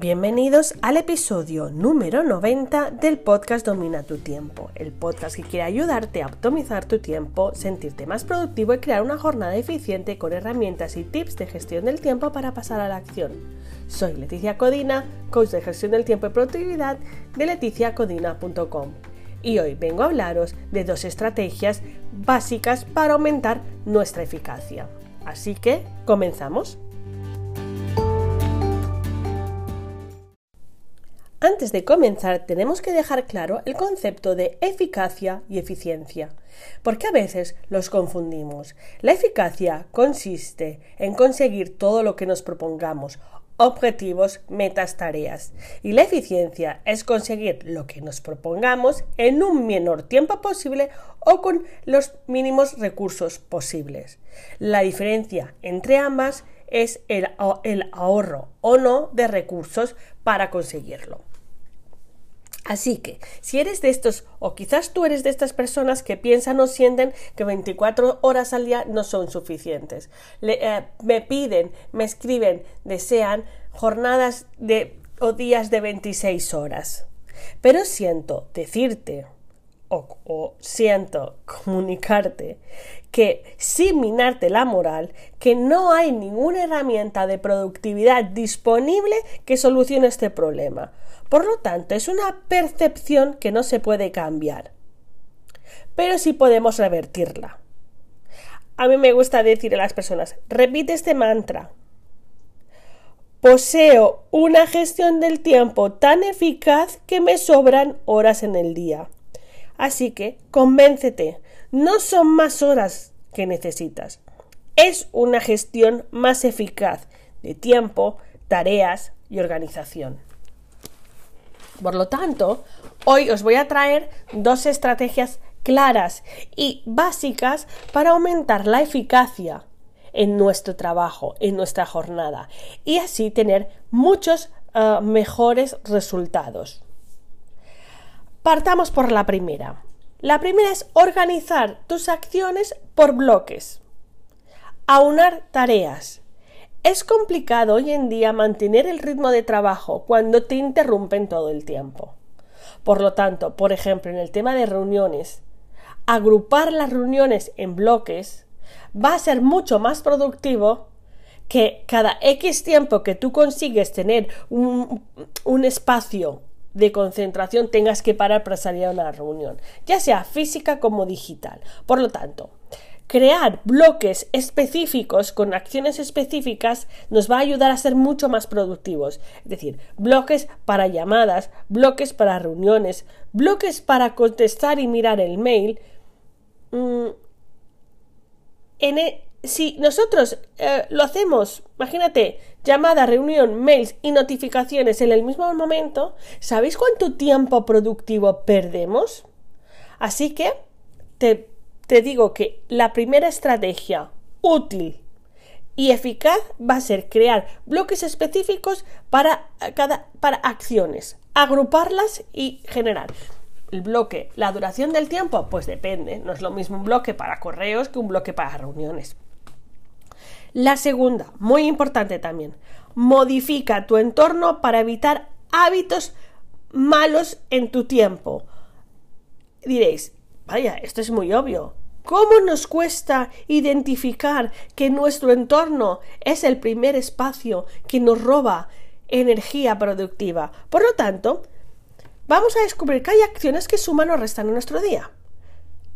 Bienvenidos al episodio número 90 del podcast Domina tu tiempo, el podcast que quiere ayudarte a optimizar tu tiempo, sentirte más productivo y crear una jornada eficiente con herramientas y tips de gestión del tiempo para pasar a la acción. Soy Leticia Codina, coach de gestión del tiempo y productividad de leticiacodina.com y hoy vengo a hablaros de dos estrategias básicas para aumentar nuestra eficacia. Así que, comenzamos. Antes de comenzar tenemos que dejar claro el concepto de eficacia y eficiencia, porque a veces los confundimos. La eficacia consiste en conseguir todo lo que nos propongamos, objetivos, metas, tareas, y la eficiencia es conseguir lo que nos propongamos en un menor tiempo posible o con los mínimos recursos posibles. La diferencia entre ambas es el, ahorro o no de recursos para conseguirlo. Así que, si eres de estos, o quizás tú eres de estas personas que piensan o sienten que 24 horas al día no son suficientes, eh, me piden, me escriben, desean jornadas de, o días de 26 horas. Pero siento decirte, o, siento comunicarte que sin minarte la moral, que no hay ninguna herramienta de productividad disponible que solucione este problema. Por lo tanto, es una percepción que no se puede cambiar, pero sí podemos revertirla. A mí me gusta decir a las personas, repite este mantra. Poseo una gestión del tiempo tan eficaz que me sobran horas en el día. Así que convéncete, no son más horas que necesitas. Es una gestión más eficaz de tiempo, tareas y organización. Por lo tanto, hoy os voy a traer dos estrategias claras y básicas para aumentar la eficacia en nuestro trabajo, en nuestra jornada y así tener muchos eh, mejores resultados. Partamos por la primera. La primera es organizar tus acciones por bloques. Aunar tareas. Es complicado hoy en día mantener el ritmo de trabajo cuando te interrumpen todo el tiempo. Por lo tanto, por ejemplo, en el tema de reuniones, agrupar las reuniones en bloques va a ser mucho más productivo que cada X tiempo que tú consigues tener un, un espacio de concentración tengas que parar para salir a una reunión, ya sea física como digital. Por lo tanto, crear bloques específicos con acciones específicas nos va a ayudar a ser mucho más productivos. Es decir, bloques para llamadas, bloques para reuniones, bloques para contestar y mirar el mail. Mm, e, si nosotros eh, lo hacemos, imagínate, llamada, reunión, mails y notificaciones en el mismo momento, ¿sabéis cuánto tiempo productivo perdemos? Así que te te digo que la primera estrategia útil y eficaz va a ser crear bloques específicos para cada para acciones, agruparlas y generar. El bloque, la duración del tiempo, pues depende, no es lo mismo un bloque para correos que un bloque para reuniones. La segunda, muy importante también, modifica tu entorno para evitar hábitos malos en tu tiempo. Diréis, vaya, esto es muy obvio. ¿Cómo nos cuesta identificar que nuestro entorno es el primer espacio que nos roba energía productiva? Por lo tanto, vamos a descubrir que hay acciones que suman o restan en nuestro día.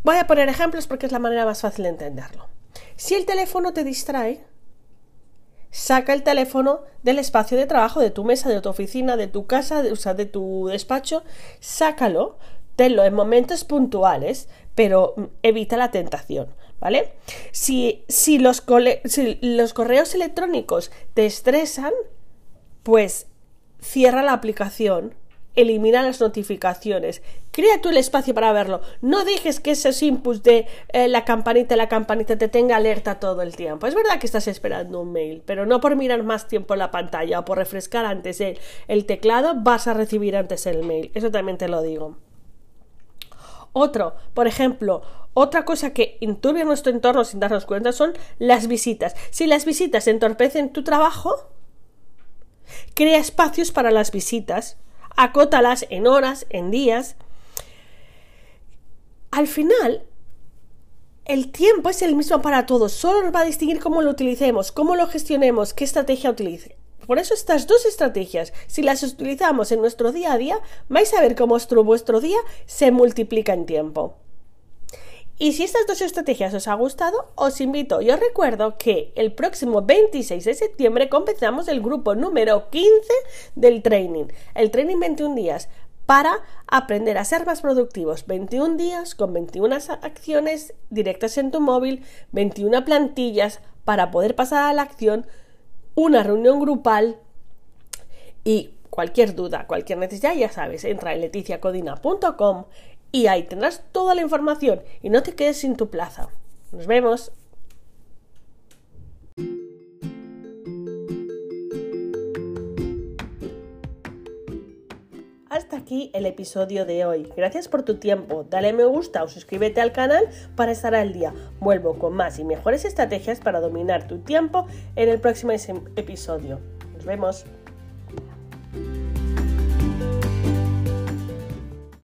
Voy a poner ejemplos porque es la manera más fácil de entenderlo. Si el teléfono te distrae, saca el teléfono del espacio de trabajo, de tu mesa, de tu oficina, de tu casa, de, o sea, de tu despacho, sácalo, tenlo en momentos puntuales, pero evita la tentación, ¿vale? Si, si, los, si los correos electrónicos te estresan, pues cierra la aplicación, elimina las notificaciones, crea tú el espacio para verlo. No dejes que esos inputs de eh, la campanita, la campanita te tenga alerta todo el tiempo. Es verdad que estás esperando un mail, pero no por mirar más tiempo en la pantalla o por refrescar antes el, teclado vas a recibir antes el mail. Eso también te lo digo. Otro, por ejemplo, otra cosa que enturbia nuestro entorno sin darnos cuenta son las visitas. Si las visitas entorpecen tu trabajo, Crea espacios para las visitas, acótalas en horas, en días. Al final, el tiempo es el mismo para todos, solo nos va a distinguir cómo lo utilicemos, cómo lo gestionemos, qué estrategia utilice. Por eso estas dos estrategias, si las utilizamos en nuestro día a día, vais a ver cómo vuestro, día se multiplica en tiempo. Y si estas dos estrategias os ha gustado, os invito y os recuerdo que el próximo 26 de septiembre comenzamos el grupo número 15 del training, el training 21 días, para aprender a ser más productivos. 21 días con 21 acciones directas en tu móvil, 21 plantillas para poder pasar a la acción, una reunión grupal y cualquier duda, cualquier necesidad, ya sabes, entra en leticiacodina.com y ahí tendrás toda la información y no te quedes sin tu plaza. Nos vemos. Hasta aquí el episodio de hoy. Gracias por tu tiempo. Dale me gusta o suscríbete al canal para estar al día. Vuelvo con más y mejores estrategias para dominar tu tiempo en el próximo episodio. Nos vemos.